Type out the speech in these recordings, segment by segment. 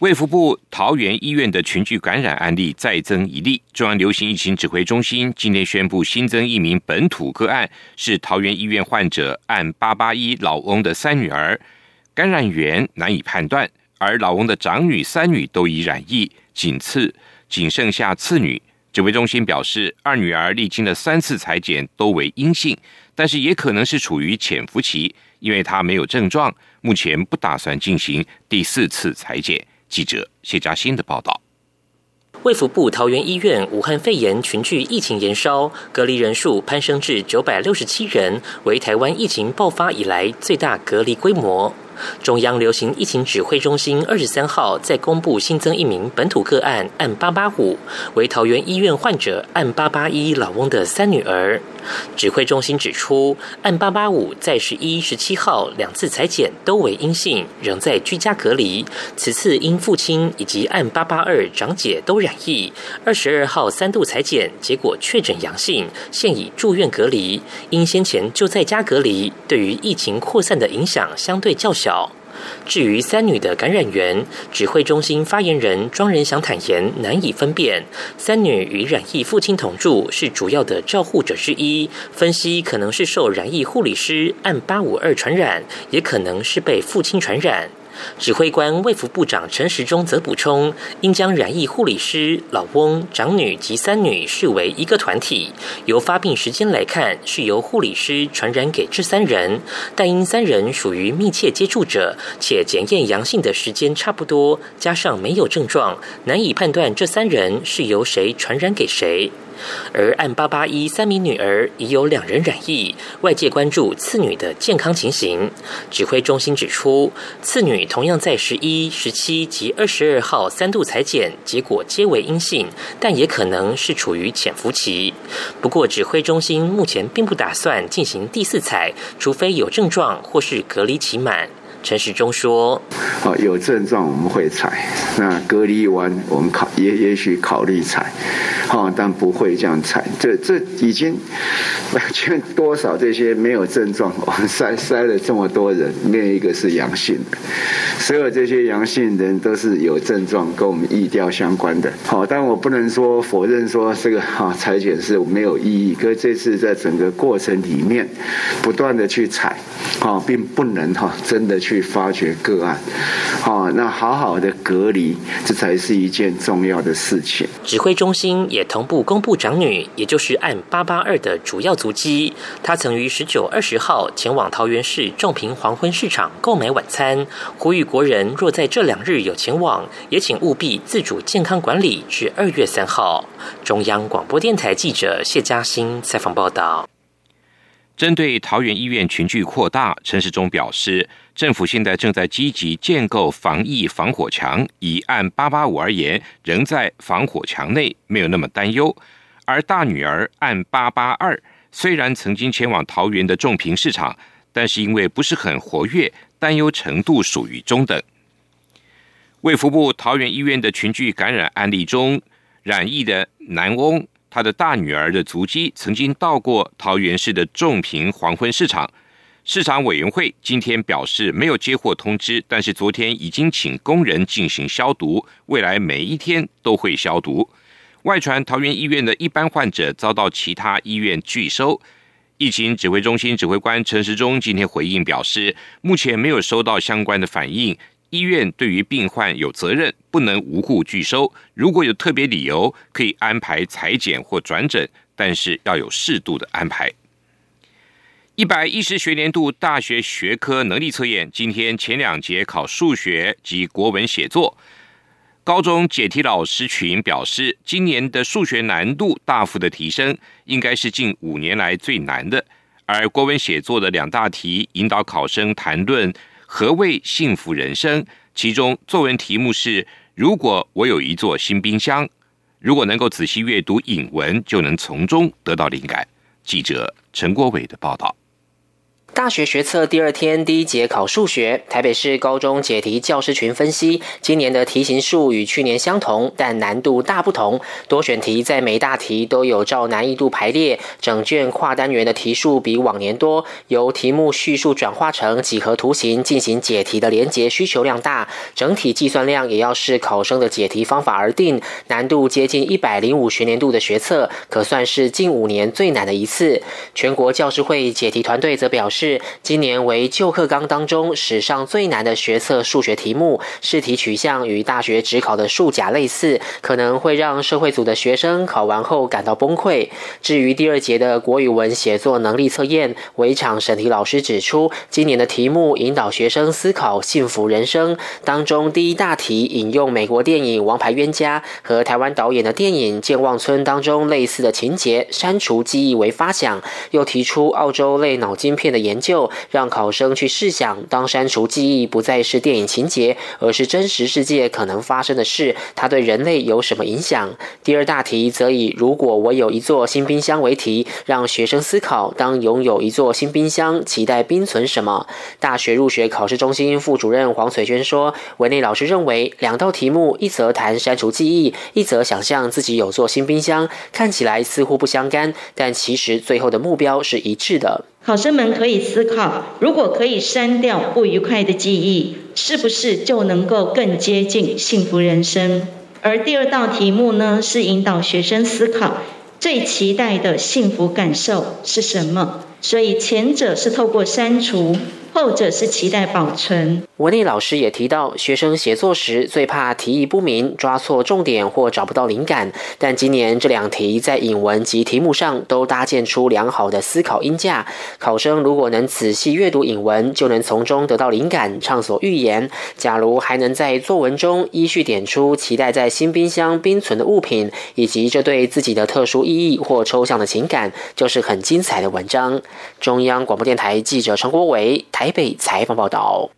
卫福部桃园医院的群聚感染案例再增一例，中央流行疫情指挥中心今天宣布新增一名本土个案，是桃园医院患者按八八一老翁的三女儿，感染源难以判断，而老翁的长女、三女都已染疫，仅次仅剩下次女。指挥中心表示，二女儿历经了三次裁剪都为阴性，但是也可能是处于潜伏期，因为她没有症状，目前不打算进行第四次裁剪。记者谢佳欣的报道：卫福部桃园医院武汉肺炎群聚疫情延烧，隔离人数攀升至九百六十七人，为台湾疫情爆发以来最大隔离规模。中央流行疫情指挥中心二十三号在公布新增一名本土个案，按八八五为桃园医院患者按八八一老翁的三女儿。指挥中心指出，按八八五在十一、十七号两次裁剪都为阴性，仍在居家隔离。此次因父亲以及按八八二长姐都染疫，二十二号三度裁剪结果确诊阳性，现已住院隔离。因先前就在家隔离，对于疫情扩散的影响相对较小。至于三女的感染源，指挥中心发言人庄仁祥坦言难以分辨。三女与染疫父亲同住，是主要的照护者之一，分析可能是受染疫护理师按八五二传染，也可能是被父亲传染。指挥官卫福部长陈时中则补充，应将染疫护理师、老翁、长女及三女视为一个团体。由发病时间来看，是由护理师传染给这三人，但因三人属于密切接触者，且检验阳性的时间差不多，加上没有症状，难以判断这三人是由谁传染给谁。而按八八一三名女儿已有两人染疫，外界关注次女的健康情形。指挥中心指出，次女同样在十一、十七及二十二号三度裁剪，结果皆为阴性，但也可能是处于潜伏期。不过，指挥中心目前并不打算进行第四采，除非有症状或是隔离期满。陈时中说：“哦，有症状我们会采，那隔离完我们考也也许考虑采，哦，但不会这样采。这这已经完 全多少这些没有症状，我们筛筛了这么多人，没有一个是阳性的。所有这些阳性人都是有症状，跟我们疫调相关的。好，但我不能说否认说这个哈裁剪是没有意义。可是这次在整个过程里面，不断的去采，啊，并不能哈真的去。”去发掘个案，好，那好好的隔离，这才是一件重要的事情。指挥中心也同步公布长女，也就是按八八二的主要足迹。她曾于十九、二十号前往桃园市仲平黄昏市场购买晚餐，呼吁国人若在这两日有前往，也请务必自主健康管理至二月三号。中央广播电台记者谢嘉欣采访报道。针对桃园医院群聚扩大，陈时中表示，政府现在正在积极建构防疫防火墙。以按八八五而言，仍在防火墙内，没有那么担忧。而大女儿按八八二，虽然曾经前往桃园的仲平市场，但是因为不是很活跃，担忧程度属于中等。卫福部桃园医院的群聚感染案例中，染疫的男翁。他的大女儿的足迹曾经到过桃园市的仲平黄昏市场，市场委员会今天表示没有接获通知，但是昨天已经请工人进行消毒，未来每一天都会消毒。外传桃园医院的一般患者遭到其他医院拒收，疫情指挥中心指挥官陈时中今天回应表示，目前没有收到相关的反应。医院对于病患有责任，不能无故拒收。如果有特别理由，可以安排裁剪或转诊，但是要有适度的安排。一百一十学年度大学学科能力测验，今天前两节考数学及国文写作。高中解题老师群表示，今年的数学难度大幅的提升，应该是近五年来最难的。而国文写作的两大题，引导考生谈论。何谓幸福人生？其中作文题目是：如果我有一座新冰箱，如果能够仔细阅读引文，就能从中得到灵感。记者陈国伟的报道。大学学测第二天第一节考数学，台北市高中解题教师群分析，今年的题型数与去年相同，但难度大不同。多选题在每大题都有照难易度排列，整卷跨单元的题数比往年多。由题目叙述转化成几何图形进行解题的连结需求量大，整体计算量也要视考生的解题方法而定。难度接近一百零五学年度的学测，可算是近五年最难的一次。全国教师会解题团队则表示。是今年为旧课纲当中史上最难的学测数学题目，试题取向与大学只考的数甲类似，可能会让社会组的学生考完后感到崩溃。至于第二节的国语文写作能力测验，围场审题老师指出，今年的题目引导学生思考幸福人生，当中第一大题引用美国电影《王牌冤家》和台湾导演的电影《健忘村》当中类似的情节，删除记忆为发想，又提出澳洲类脑筋片的研。研究让考生去试想，当删除记忆不再是电影情节，而是真实世界可能发生的事，它对人类有什么影响？第二大题则以“如果我有一座新冰箱”为题，让学生思考：当拥有一座新冰箱，期待冰存什么？大学入学考试中心副主任黄翠娟说：“文内老师认为，两道题目，一则谈删除记忆，一则想象自己有座新冰箱，看起来似乎不相干，但其实最后的目标是一致的。”考生们可以思考：如果可以删掉不愉快的记忆，是不是就能够更接近幸福人生？而第二道题目呢，是引导学生思考最期待的幸福感受是什么。所以前者是透过删除。后者是期待保存。文丽老师也提到，学生写作时最怕题意不明、抓错重点或找不到灵感。但今年这两题在引文及题目上都搭建出良好的思考音架，考生如果能仔细阅读引文，就能从中得到灵感，畅所欲言。假如还能在作文中依序点出期待在新冰箱冰存的物品，以及这对自己的特殊意义或抽象的情感，就是很精彩的文章。中央广播电台记者陈国伟。台北采访报道：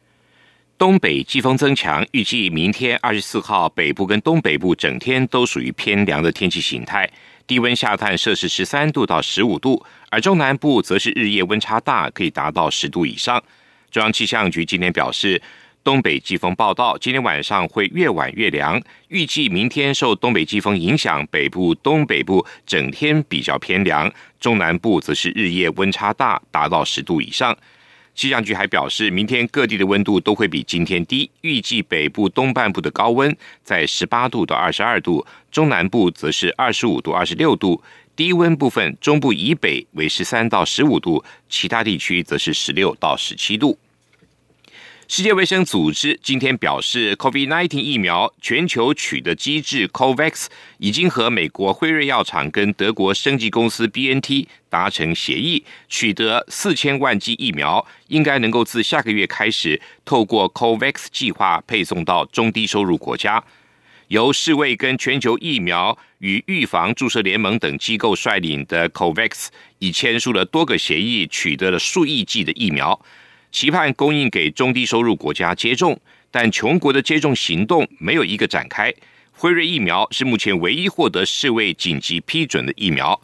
东北季风增强，预计明天二十四号北部跟东北部整天都属于偏凉的天气形态，低温下探摄氏十三度到十五度，而中南部则是日夜温差大，可以达到十度以上。中央气象局今天表示，东北季风报道，今天晚上会越晚越凉，预计明天受东北季风影响，北部、东北部整天比较偏凉，中南部则是日夜温差大，达到十度以上。气象局还表示，明天各地的温度都会比今天低，预计北部东半部的高温在十八度到二十二度，中南部则是二十五度、二十六度，低温部分中部以北为十三到十五度，其他地区则是十六到十七度。世界卫生组织今天表示，COVID-19 疫苗全球取得机制 COVAX 已经和美国辉瑞药厂跟德国生技公司 BNT 达成协议，取得四千万剂疫苗，应该能够自下个月开始透过 COVAX 计划配送到中低收入国家。由世卫跟全球疫苗与预防注射联盟等机构率领的 COVAX 已签署了多个协议，取得了数亿剂的疫苗。期盼供应给中低收入国家接种，但穷国的接种行动没有一个展开。辉瑞疫苗是目前唯一获得世卫紧急批准的疫苗。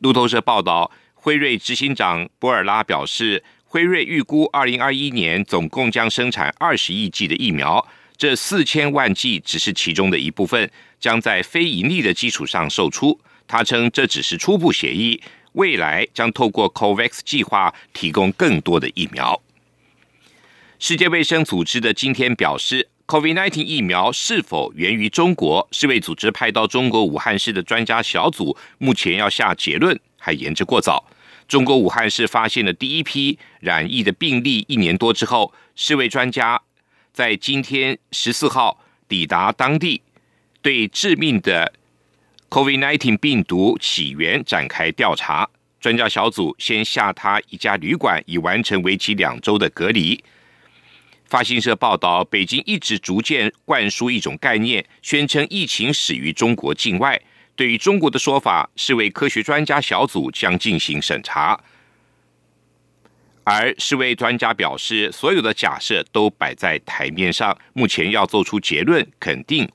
路透社报道，辉瑞执行长博尔拉表示，辉瑞预估二零二一年总共将生产二十亿剂的疫苗，这四千万剂只是其中的一部分，将在非盈利的基础上售出。他称这只是初步协议，未来将透过 COVAX 计划提供更多的疫苗。世界卫生组织的今天表示，COVID-19 疫苗是否源于中国？世卫组织派到中国武汉市的专家小组目前要下结论还言之过早。中国武汉市发现了第一批染疫的病例一年多之后，世卫专家在今天十四号抵达当地，对致命的 COVID-19 病毒起源展开调查。专家小组先下榻一家旅馆，以完成为期两周的隔离。发新社报道，北京一直逐渐灌输一种概念，宣称疫情始于中国境外。对于中国的说法，世卫科学专家小组将进行审查。而世卫专家表示，所有的假设都摆在台面上，目前要做出结论，肯定